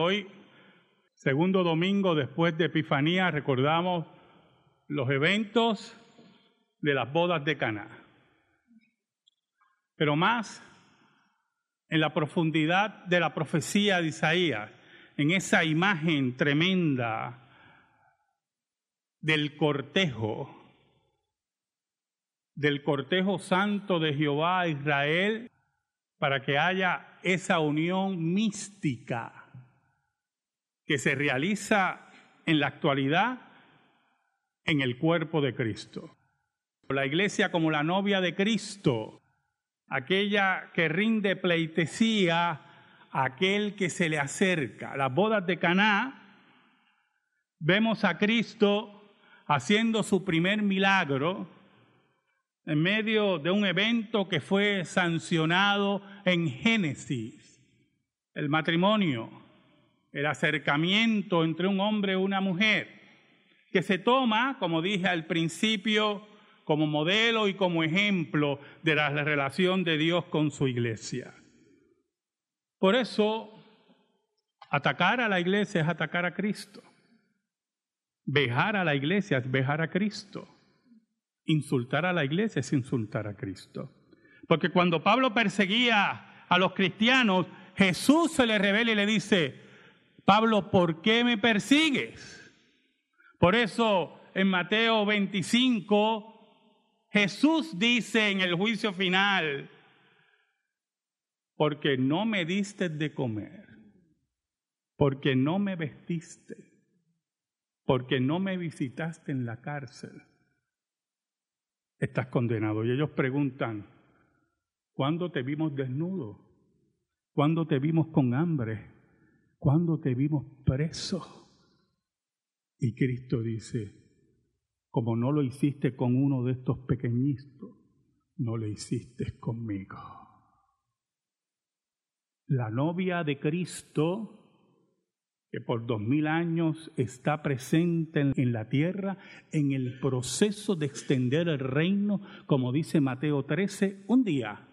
Hoy, segundo domingo después de Epifanía, recordamos los eventos de las bodas de Caná. Pero más en la profundidad de la profecía de Isaías, en esa imagen tremenda del cortejo, del cortejo santo de Jehová a Israel, para que haya esa unión mística que se realiza en la actualidad en el cuerpo de Cristo. La iglesia como la novia de Cristo, aquella que rinde pleitesía a aquel que se le acerca. Las bodas de Caná, vemos a Cristo haciendo su primer milagro en medio de un evento que fue sancionado en Génesis, el matrimonio el acercamiento entre un hombre y una mujer, que se toma, como dije al principio, como modelo y como ejemplo de la relación de Dios con su iglesia. Por eso, atacar a la iglesia es atacar a Cristo. Vejar a la iglesia es vejar a Cristo. Insultar a la iglesia es insultar a Cristo. Porque cuando Pablo perseguía a los cristianos, Jesús se le revela y le dice, Pablo, ¿por qué me persigues? Por eso en Mateo 25, Jesús dice en el juicio final, porque no me diste de comer, porque no me vestiste, porque no me visitaste en la cárcel, estás condenado. Y ellos preguntan, ¿cuándo te vimos desnudo? ¿Cuándo te vimos con hambre? ¿Cuándo te vimos preso? Y Cristo dice, como no lo hiciste con uno de estos pequeñitos, no lo hiciste conmigo. La novia de Cristo, que por dos mil años está presente en la tierra, en el proceso de extender el reino, como dice Mateo 13, un día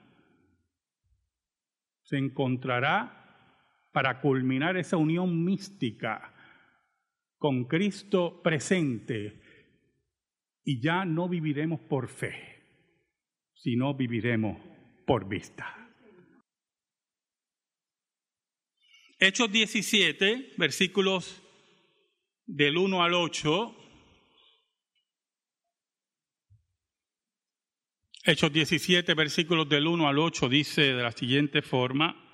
se encontrará para culminar esa unión mística con Cristo presente y ya no viviremos por fe, sino viviremos por vista. Hechos 17, versículos del 1 al 8. Hechos 17, versículos del 1 al 8 dice de la siguiente forma,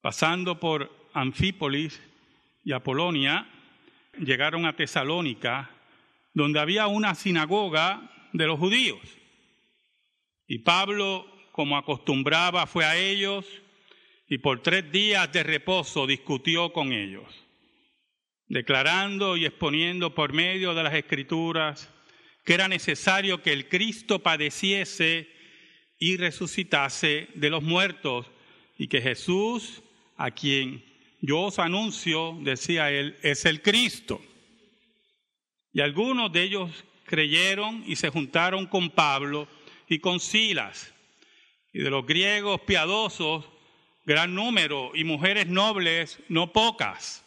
Pasando por Anfípolis y Apolonia, llegaron a Tesalónica, donde había una sinagoga de los judíos. Y Pablo, como acostumbraba, fue a ellos y por tres días de reposo discutió con ellos, declarando y exponiendo por medio de las escrituras que era necesario que el Cristo padeciese y resucitase de los muertos y que Jesús a quien yo os anuncio, decía él, es el Cristo. Y algunos de ellos creyeron y se juntaron con Pablo y con Silas. Y de los griegos piadosos, gran número, y mujeres nobles, no pocas.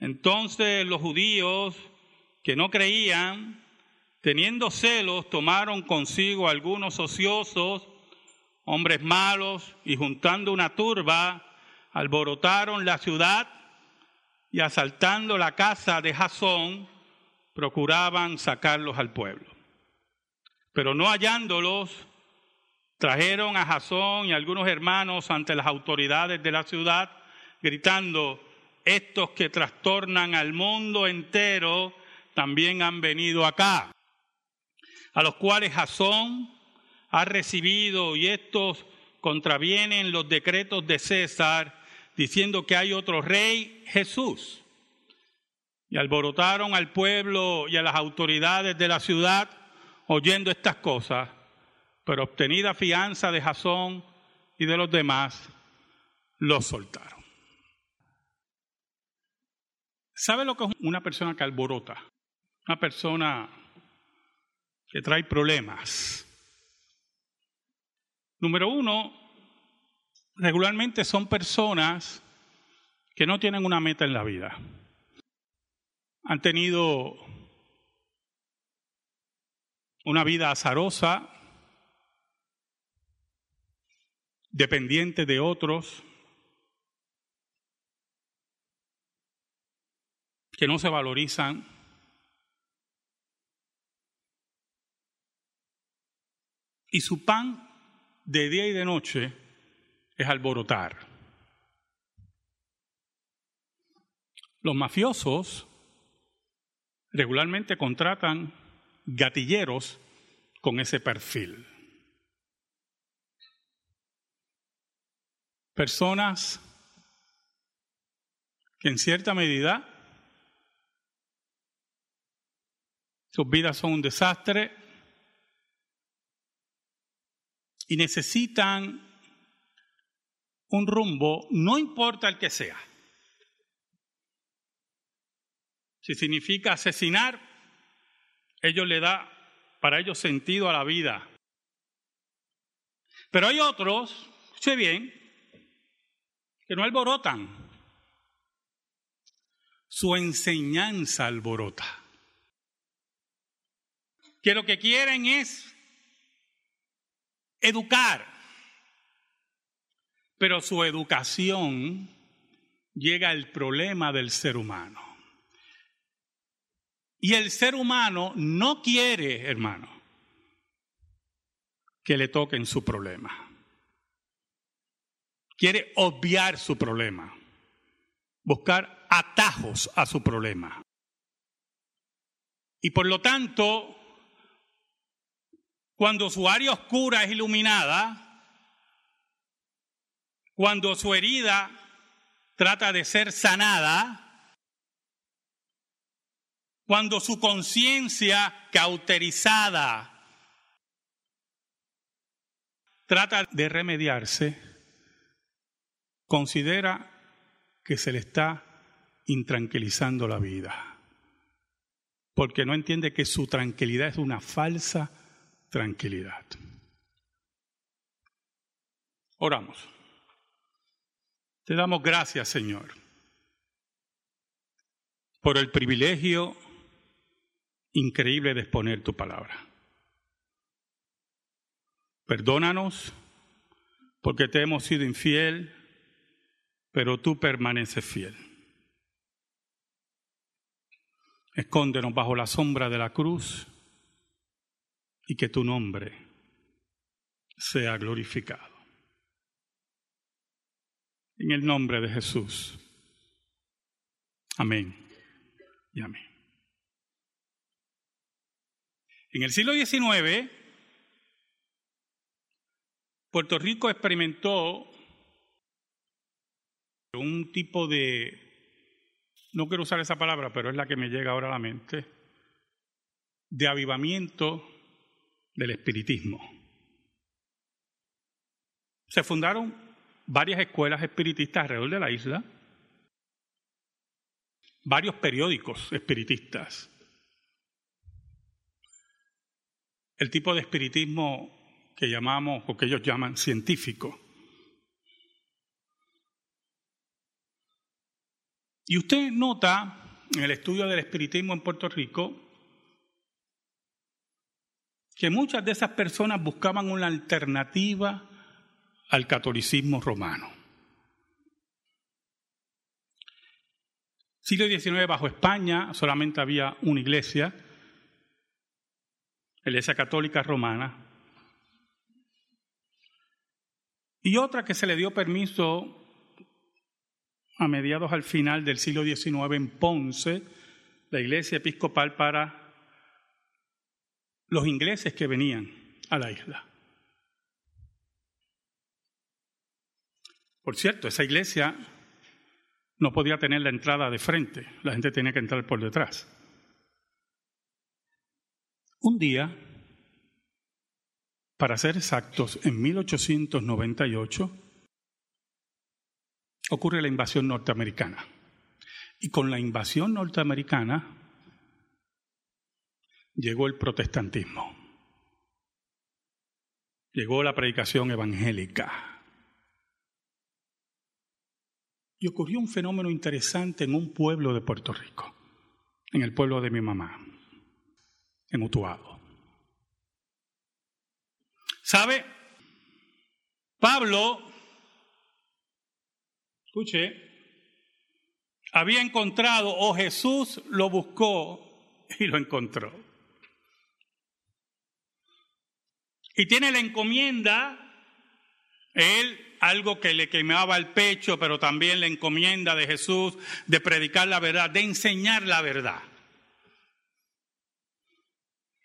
Entonces los judíos que no creían, teniendo celos, tomaron consigo algunos ociosos, hombres malos, y juntando una turba, alborotaron la ciudad y asaltando la casa de Jasón, procuraban sacarlos al pueblo. Pero no hallándolos, trajeron a Jasón y algunos hermanos ante las autoridades de la ciudad, gritando, estos que trastornan al mundo entero también han venido acá, a los cuales Jasón ha recibido y estos contravienen los decretos de César diciendo que hay otro rey, Jesús. Y alborotaron al pueblo y a las autoridades de la ciudad oyendo estas cosas, pero obtenida fianza de Jasón y de los demás, los soltaron. ¿Sabe lo que es una persona que alborota? Una persona que trae problemas. Número uno, regularmente son personas que no tienen una meta en la vida. Han tenido una vida azarosa, dependiente de otros, que no se valorizan. Y su pan de día y de noche es alborotar. Los mafiosos regularmente contratan gatilleros con ese perfil. Personas que en cierta medida sus vidas son un desastre y necesitan un rumbo, no importa el que sea. Si significa asesinar, ellos le da para ellos sentido a la vida. Pero hay otros, escuche bien, que no alborotan. Su enseñanza alborota. Que lo que quieren es educar. Pero su educación llega al problema del ser humano. Y el ser humano no quiere, hermano, que le toquen su problema. Quiere obviar su problema, buscar atajos a su problema. Y por lo tanto, cuando su área oscura es iluminada, cuando su herida trata de ser sanada, cuando su conciencia cauterizada trata de remediarse, considera que se le está intranquilizando la vida, porque no entiende que su tranquilidad es una falsa tranquilidad. Oramos. Te damos gracias, Señor, por el privilegio increíble de exponer tu palabra. Perdónanos porque te hemos sido infiel, pero tú permaneces fiel. Escóndenos bajo la sombra de la cruz y que tu nombre sea glorificado. En el nombre de Jesús. Amén y amén. En el siglo XIX, Puerto Rico experimentó un tipo de, no quiero usar esa palabra, pero es la que me llega ahora a la mente, de avivamiento del espiritismo. Se fundaron varias escuelas espiritistas alrededor de la isla, varios periódicos espiritistas, el tipo de espiritismo que llamamos o que ellos llaman científico. Y usted nota en el estudio del espiritismo en Puerto Rico que muchas de esas personas buscaban una alternativa al catolicismo romano. Siglo XIX bajo España solamente había una iglesia, la Iglesia Católica Romana, y otra que se le dio permiso a mediados al final del siglo XIX en Ponce, la Iglesia Episcopal para los ingleses que venían a la isla. Por cierto, esa iglesia no podía tener la entrada de frente, la gente tenía que entrar por detrás. Un día, para ser exactos, en 1898, ocurre la invasión norteamericana. Y con la invasión norteamericana llegó el protestantismo, llegó la predicación evangélica. Y ocurrió un fenómeno interesante en un pueblo de Puerto Rico, en el pueblo de mi mamá, en Utuado. ¿Sabe? Pablo, escuche, había encontrado o Jesús lo buscó y lo encontró. Y tiene la encomienda, él algo que le quemaba el pecho, pero también la encomienda de Jesús de predicar la verdad, de enseñar la verdad.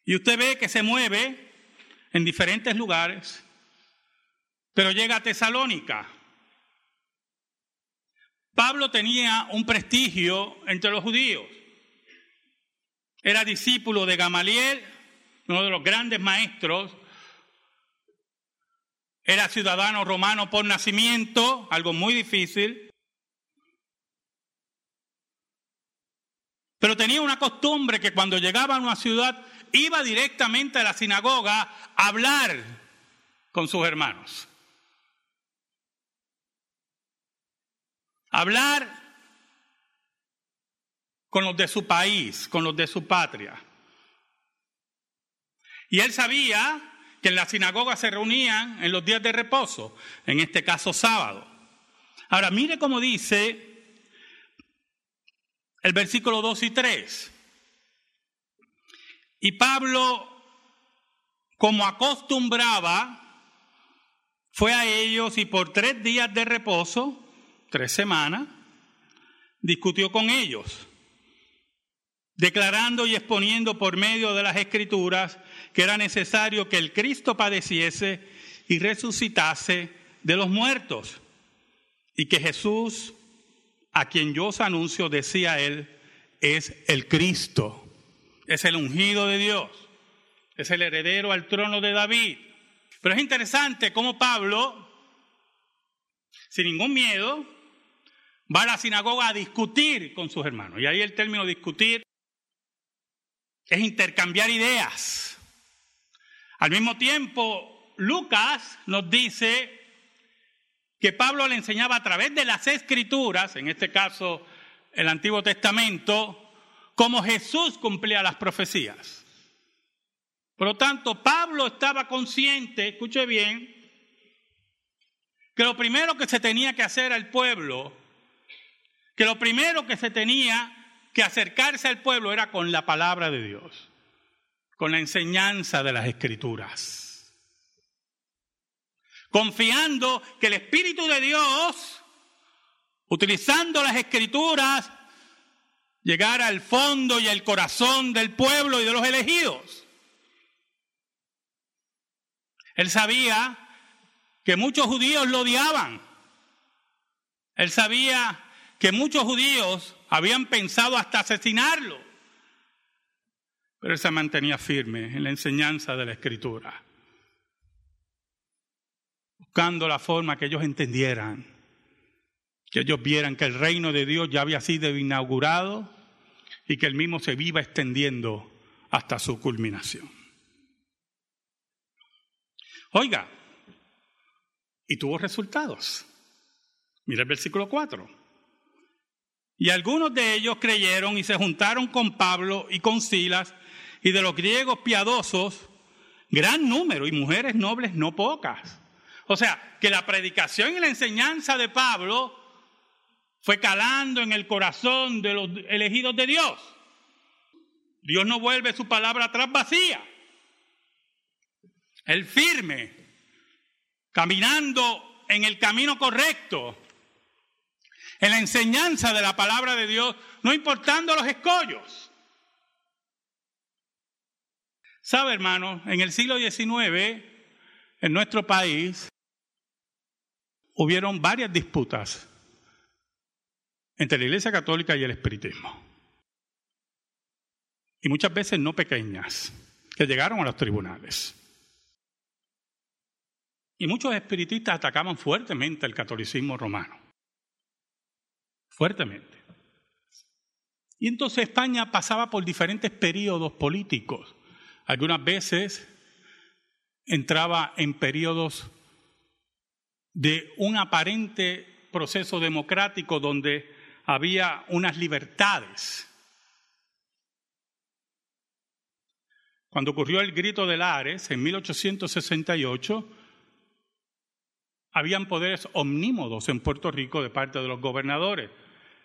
Y usted ve que se mueve en diferentes lugares, pero llega a Tesalónica. Pablo tenía un prestigio entre los judíos. Era discípulo de Gamaliel, uno de los grandes maestros era ciudadano romano por nacimiento, algo muy difícil. Pero tenía una costumbre que cuando llegaba a una ciudad iba directamente a la sinagoga a hablar con sus hermanos. Hablar con los de su país, con los de su patria. Y él sabía que en la sinagoga se reunían en los días de reposo, en este caso sábado. Ahora, mire cómo dice el versículo 2 y 3. Y Pablo, como acostumbraba, fue a ellos y por tres días de reposo, tres semanas, discutió con ellos, declarando y exponiendo por medio de las escrituras que era necesario que el Cristo padeciese y resucitase de los muertos. Y que Jesús, a quien yo os anuncio, decía él, es el Cristo, es el ungido de Dios, es el heredero al trono de David. Pero es interesante cómo Pablo, sin ningún miedo, va a la sinagoga a discutir con sus hermanos. Y ahí el término discutir es intercambiar ideas. Al mismo tiempo, Lucas nos dice que Pablo le enseñaba a través de las escrituras, en este caso el Antiguo Testamento, cómo Jesús cumplía las profecías. Por lo tanto, Pablo estaba consciente, escuche bien, que lo primero que se tenía que hacer al pueblo, que lo primero que se tenía que acercarse al pueblo era con la palabra de Dios con la enseñanza de las escrituras. Confiando que el Espíritu de Dios, utilizando las escrituras, llegara al fondo y al corazón del pueblo y de los elegidos. Él sabía que muchos judíos lo odiaban. Él sabía que muchos judíos habían pensado hasta asesinarlo. Pero él se mantenía firme en la enseñanza de la Escritura, buscando la forma que ellos entendieran, que ellos vieran que el reino de Dios ya había sido inaugurado y que el mismo se viva extendiendo hasta su culminación. Oiga, y tuvo resultados. Mira el versículo 4. Y algunos de ellos creyeron y se juntaron con Pablo y con Silas y de los griegos piadosos, gran número, y mujeres nobles no pocas. O sea, que la predicación y la enseñanza de Pablo fue calando en el corazón de los elegidos de Dios. Dios no vuelve su palabra atrás vacía. El firme, caminando en el camino correcto, en la enseñanza de la palabra de Dios, no importando los escollos. Sabe, hermano, en el siglo XIX, en nuestro país, hubieron varias disputas entre la Iglesia Católica y el Espiritismo. Y muchas veces no pequeñas, que llegaron a los tribunales. Y muchos espiritistas atacaban fuertemente el catolicismo romano. Fuertemente. Y entonces España pasaba por diferentes periodos políticos algunas veces entraba en periodos de un aparente proceso democrático donde había unas libertades. Cuando ocurrió el grito de Lares en 1868, habían poderes omnímodos en Puerto Rico de parte de los gobernadores.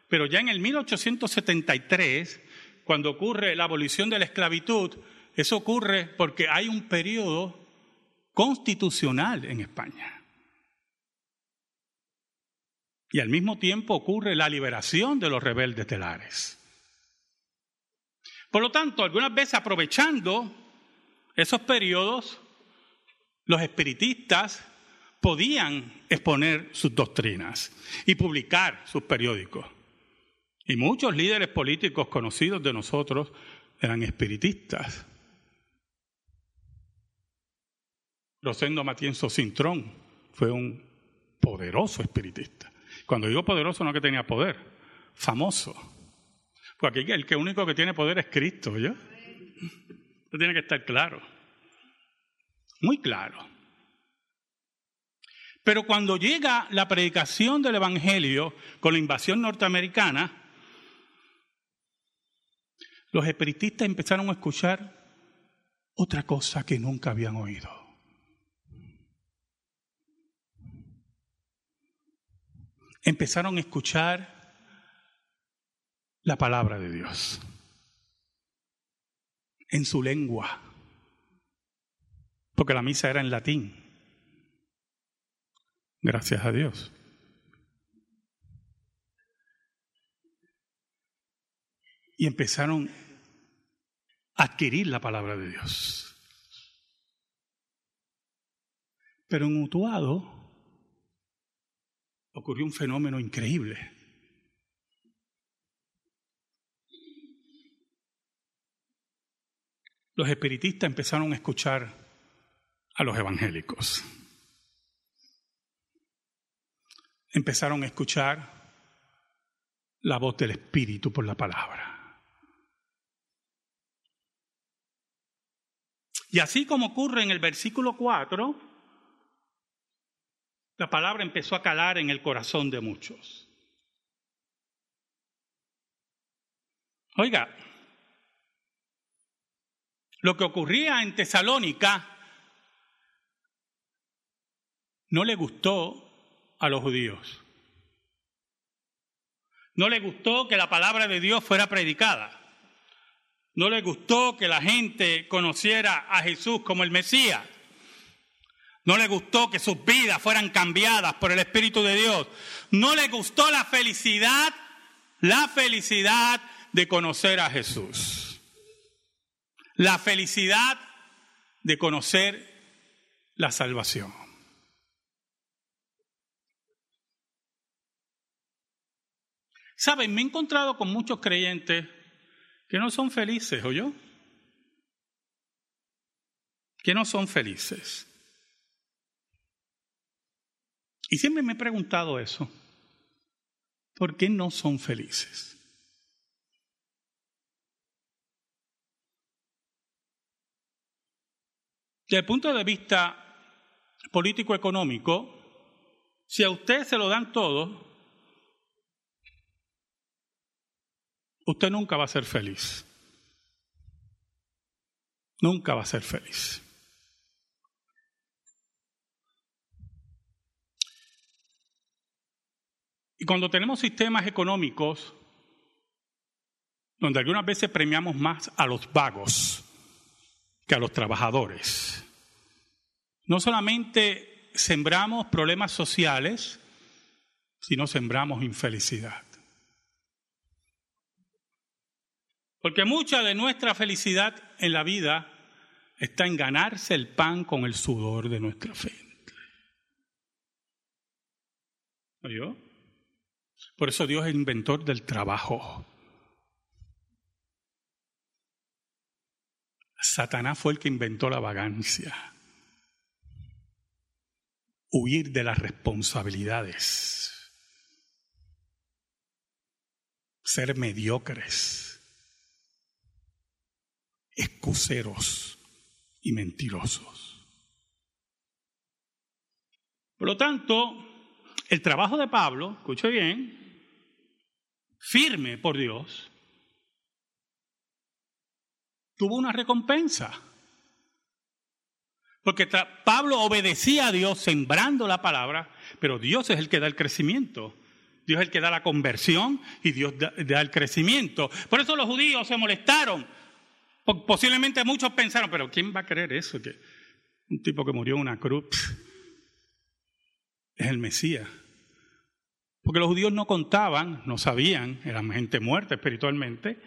Pero ya en el 1873, cuando ocurre la abolición de la esclavitud, eso ocurre porque hay un periodo constitucional en España. Y al mismo tiempo ocurre la liberación de los rebeldes telares. Por lo tanto, algunas veces aprovechando esos periodos, los espiritistas podían exponer sus doctrinas y publicar sus periódicos. Y muchos líderes políticos conocidos de nosotros eran espiritistas. Rosendo Matienzo Cintrón fue un poderoso espiritista. Cuando digo poderoso no que tenía poder, famoso. Porque aquí el que único que tiene poder es Cristo, ¿yo? Eso tiene que estar claro. Muy claro. Pero cuando llega la predicación del Evangelio con la invasión norteamericana, los espiritistas empezaron a escuchar otra cosa que nunca habían oído. Empezaron a escuchar la palabra de Dios en su lengua, porque la misa era en latín. Gracias a Dios. Y empezaron a adquirir la palabra de Dios. Pero en Utuado ocurrió un fenómeno increíble. Los espiritistas empezaron a escuchar a los evangélicos. Empezaron a escuchar la voz del Espíritu por la palabra. Y así como ocurre en el versículo 4, la palabra empezó a calar en el corazón de muchos. Oiga, lo que ocurría en Tesalónica no le gustó a los judíos. No le gustó que la palabra de Dios fuera predicada. No le gustó que la gente conociera a Jesús como el Mesías. No le gustó que sus vidas fueran cambiadas por el Espíritu de Dios. No le gustó la felicidad, la felicidad de conocer a Jesús. La felicidad de conocer la salvación. Saben, me he encontrado con muchos creyentes que no son felices, ¿o yo? Que no son felices. Y siempre me he preguntado eso. ¿Por qué no son felices? Desde el punto de vista político-económico, si a usted se lo dan todo, usted nunca va a ser feliz. Nunca va a ser feliz. Y cuando tenemos sistemas económicos donde algunas veces premiamos más a los vagos que a los trabajadores, no solamente sembramos problemas sociales, sino sembramos infelicidad. Porque mucha de nuestra felicidad en la vida está en ganarse el pan con el sudor de nuestra frente. ¿Oyó? Por eso Dios es inventor del trabajo. Satanás fue el que inventó la vagancia. Huir de las responsabilidades. Ser mediocres. Excuseros y mentirosos. Por lo tanto, el trabajo de Pablo, escuche bien, firme por Dios, tuvo una recompensa. Porque Pablo obedecía a Dios sembrando la palabra, pero Dios es el que da el crecimiento. Dios es el que da la conversión y Dios da, el crecimiento. Por eso los judíos se molestaron. Posiblemente muchos pensaron, pero ¿quién va a creer eso? Que un tipo que murió en una cruz es el Mesías. Porque los judíos no contaban, no sabían, eran gente muerta espiritualmente,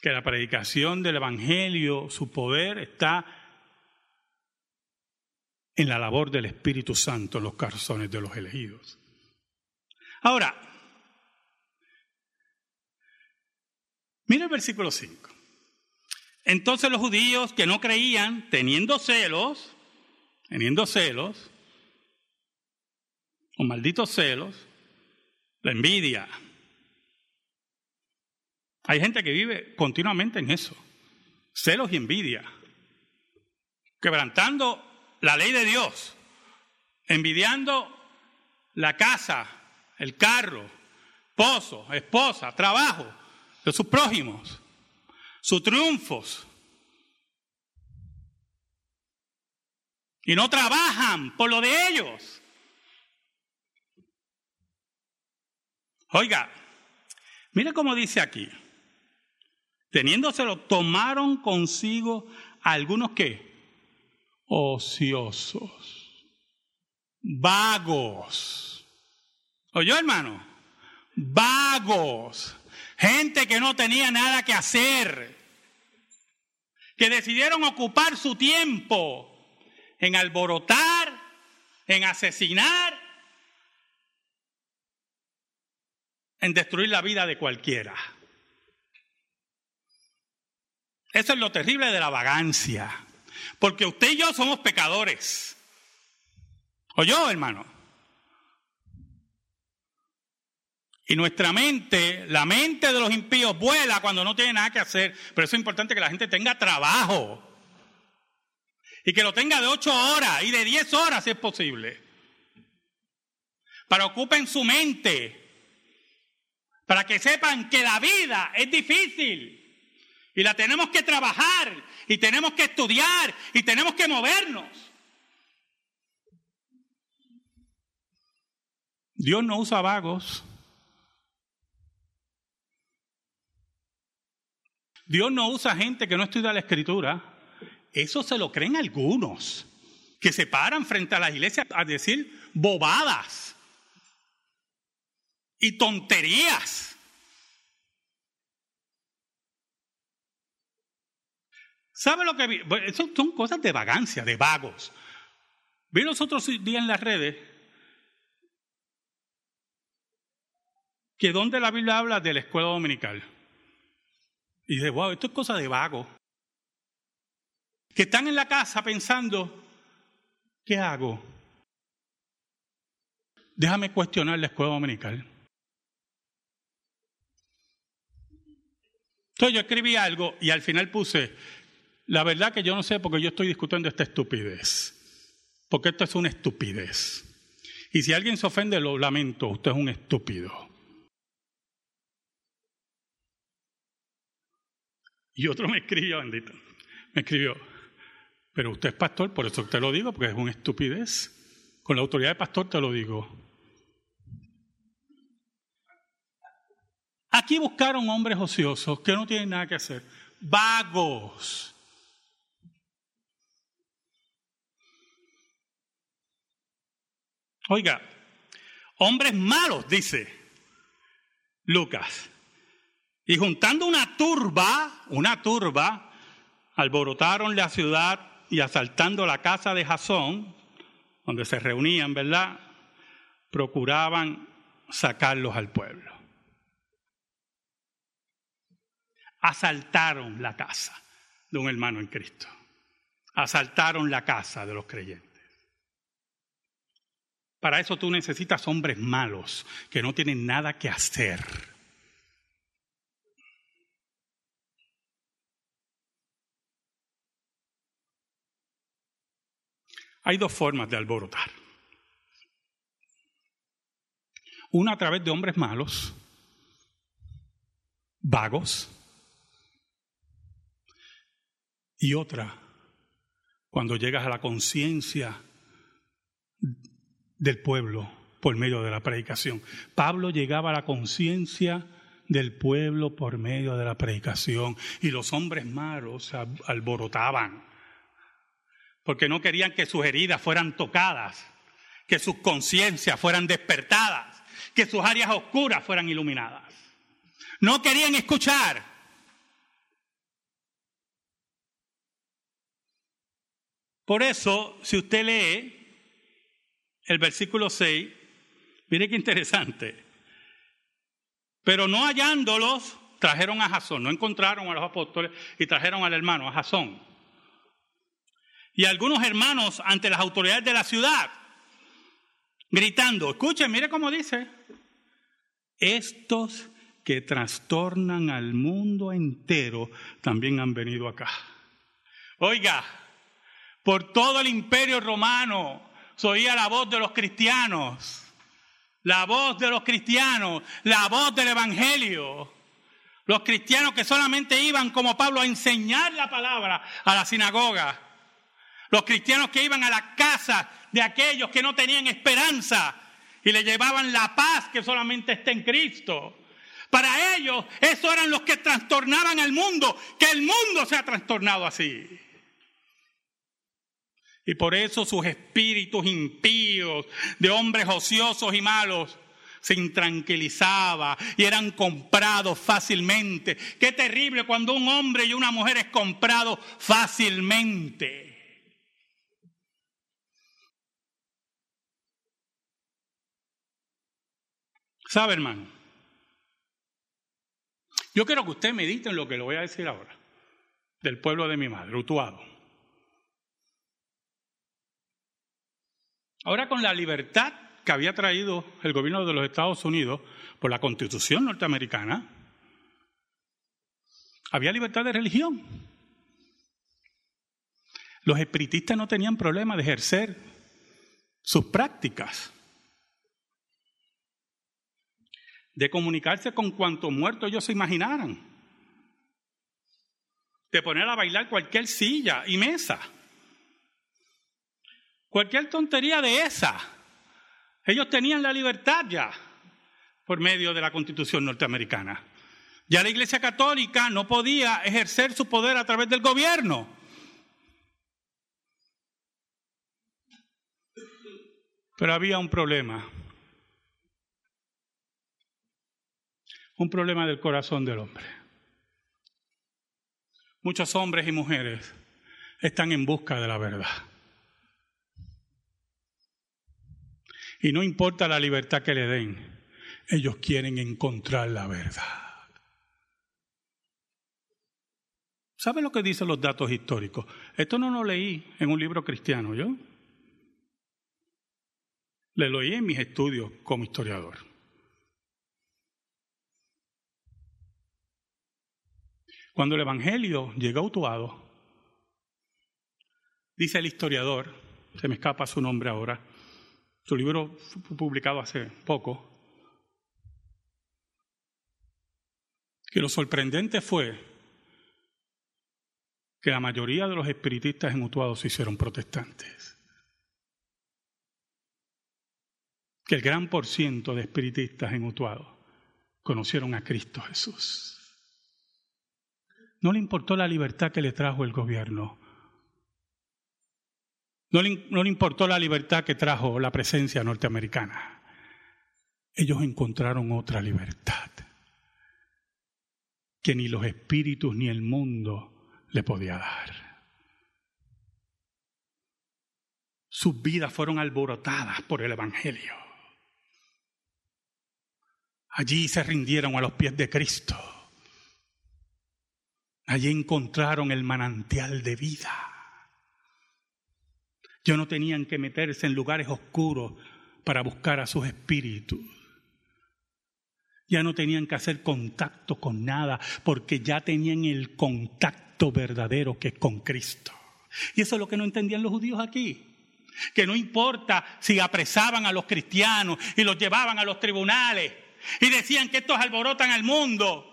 que la predicación del Evangelio, su poder está en la labor del Espíritu Santo en los corazones de los elegidos. Ahora, mira el versículo 5. Entonces los judíos que no creían, teniendo celos, teniendo celos, o malditos celos, la envidia. Hay gente que vive continuamente en eso, celos y envidia, quebrantando la ley de Dios, envidiando la casa, el carro, esposo, esposa, trabajo de sus prójimos, sus triunfos. Y no trabajan por lo de ellos. Oiga, mire cómo dice aquí. Teniéndoselo, tomaron consigo algunos que ociosos, vagos. ¿Oyó, hermano? Vagos. Gente que no tenía nada que hacer. Que decidieron ocupar su tiempo en alborotar, en asesinar, en destruir la vida de cualquiera. Eso es lo terrible de la vagancia. Porque usted y yo somos pecadores. ¿O yo, hermano? Y nuestra mente, la mente de los impíos vuela cuando no tiene nada que hacer. Pero eso es importante que la gente tenga trabajo. Y que lo tenga de ocho horas y de diez horas si es posible. Para ocupen su mente para que sepan que la vida es difícil y la tenemos que trabajar y tenemos que estudiar y tenemos que movernos. Dios no usa vagos. Dios no usa gente que no estudia la escritura. Eso se lo creen algunos, que se paran frente a las iglesias a decir bobadas y tonterías. ¿Sabe lo que vi? Eso son cosas de vagancia, de vagos. Vi los otros días en las redes que donde la Biblia habla de la escuela dominical. Y dice, wow, esto es cosa de vago. Que están en la casa pensando, ¿qué hago? Déjame cuestionar la escuela dominical. Entonces yo escribí algo y al final puse, la verdad que yo no sé porque yo estoy discutiendo esta estupidez, porque esto es una estupidez. Y si alguien se ofende, lo lamento, usted es un estúpido. Y otro me escribió, bendito, me escribió, pero usted es pastor, por eso te lo digo, porque es una estupidez. Con la autoridad de pastor te lo digo. Aquí buscaron hombres ociosos que no tienen nada que hacer, vagos. Oiga, hombres malos, dice Lucas. Y juntando una turba, una turba, alborotaron la ciudad y asaltando la casa de Jasón, donde se reunían, ¿verdad? Procuraban sacarlos al pueblo. Asaltaron la casa de un hermano en Cristo. Asaltaron la casa de los creyentes. Para eso tú necesitas hombres malos que no tienen nada que hacer. Hay dos formas de alborotar. Una a través de hombres malos, vagos, y otra cuando llegas a la conciencia del pueblo por medio de la predicación. Pablo llegaba a la conciencia del pueblo por medio de la predicación y los hombres malos se alborotaban porque no querían que sus heridas fueran tocadas, que sus conciencias fueran despertadas, que sus áreas oscuras fueran iluminadas. No querían escuchar. Por eso, si usted lee el versículo 6, mire qué interesante. Pero no hallándolos, trajeron a Jasón, no encontraron a los apóstoles y trajeron al hermano, a Jasón. Y algunos hermanos ante las autoridades de la ciudad, gritando, escuchen, mire cómo dice, estos que trastornan al mundo entero también han venido acá. Oiga, por todo el imperio romano se oía la voz de los cristianos la voz de los cristianos, la voz del Evangelio. Los cristianos que solamente iban como Pablo a enseñar la palabra a la sinagoga. Los cristianos que iban a la casa de aquellos que no tenían esperanza y le llevaban la paz que solamente está en Cristo. Para ellos, esos eran los que trastornaban el mundo, que el mundo se ha trastornado así. Y por eso sus espíritus impíos, de hombres ociosos y malos, se intranquilizaba y eran comprados fácilmente. Qué terrible cuando un hombre y una mujer es comprado fácilmente. ¿Sabe, hermano? Yo quiero que usted medite en lo que le voy a decir ahora, del pueblo de mi madre, Utuado. Ahora con la libertad que había traído el gobierno de los Estados Unidos por la constitución norteamericana, había libertad de religión. Los espiritistas no tenían problema de ejercer sus prácticas, de comunicarse con cuantos muertos ellos se imaginaran, de poner a bailar cualquier silla y mesa. Cualquier tontería de esa. Ellos tenían la libertad ya por medio de la constitución norteamericana. Ya la Iglesia Católica no podía ejercer su poder a través del gobierno. Pero había un problema. Un problema del corazón del hombre. Muchos hombres y mujeres están en busca de la verdad. Y no importa la libertad que le den, ellos quieren encontrar la verdad. ¿Sabe lo que dicen los datos históricos? Esto no lo leí en un libro cristiano, ¿yo? Le lo leí en mis estudios como historiador. Cuando el Evangelio llegó a Utuado, dice el historiador, se me escapa su nombre ahora, su libro fue publicado hace poco, que lo sorprendente fue que la mayoría de los espiritistas en Utuado se hicieron protestantes. Que el gran por ciento de espiritistas en Utuado conocieron a Cristo Jesús. No le importó la libertad que le trajo el gobierno, no le, importó la libertad que trajo la presencia norteamericana. Ellos encontraron otra libertad que ni los espíritus ni el mundo le podía dar. Sus vidas fueron alborotadas por el Evangelio. Allí se rindieron a los pies de Cristo. Allí encontraron el manantial de vida. Ya no tenían que meterse en lugares oscuros para buscar a sus espíritus. Ya no tenían que hacer contacto con nada porque ya tenían el contacto verdadero que es con Cristo. Y eso es lo que no entendían los judíos aquí. que no importa si apresaban a los cristianos y los llevaban a los tribunales y decían que estos alborotan al mundo.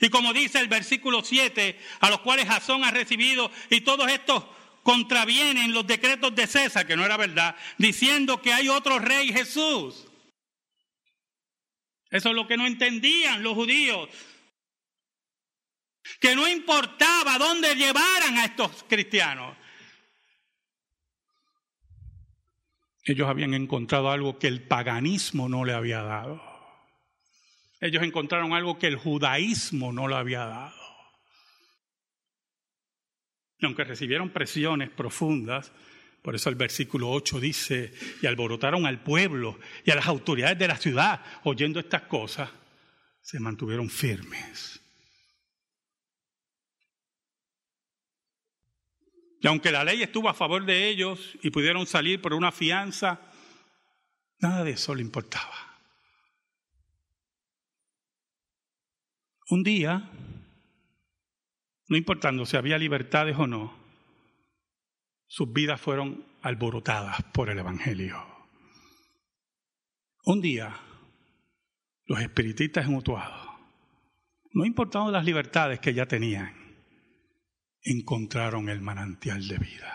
Y como dice el versículo 7, a los cuales Jasón ha recibido y todos estos contravienen los decretos de César, que no era verdad, diciendo que hay otro rey Jesús. Eso es lo que no entendían los judíos. Que no importaba dónde llevaran a estos cristianos. Ellos habían encontrado algo que el paganismo no le había dado. Ellos encontraron algo que el judaísmo no le había dado. Y aunque recibieron presiones profundas, por eso el versículo 8 dice, y alborotaron al pueblo y a las autoridades de la ciudad oyendo estas cosas, se mantuvieron firmes. Y aunque la ley estuvo a favor de ellos y pudieron salir por una fianza, nada de eso le importaba. Un día, no importando si había libertades o no, sus vidas fueron alborotadas por el Evangelio. Un día, los espiritistas en no importando las libertades que ya tenían, encontraron el manantial de vida.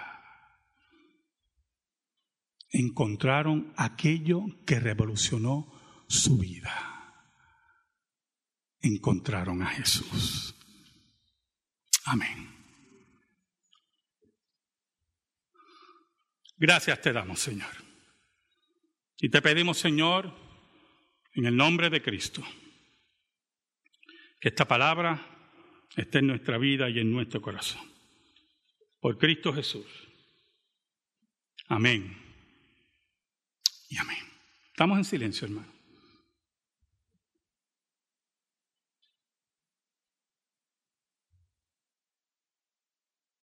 Encontraron aquello que revolucionó su vida. Encontraron a Jesús. Amén. Gracias te damos, Señor. Y te pedimos, Señor, en el nombre de Cristo, que esta palabra esté en nuestra vida y en nuestro corazón. Por Cristo Jesús. Amén. Y amén. Estamos en silencio, hermano.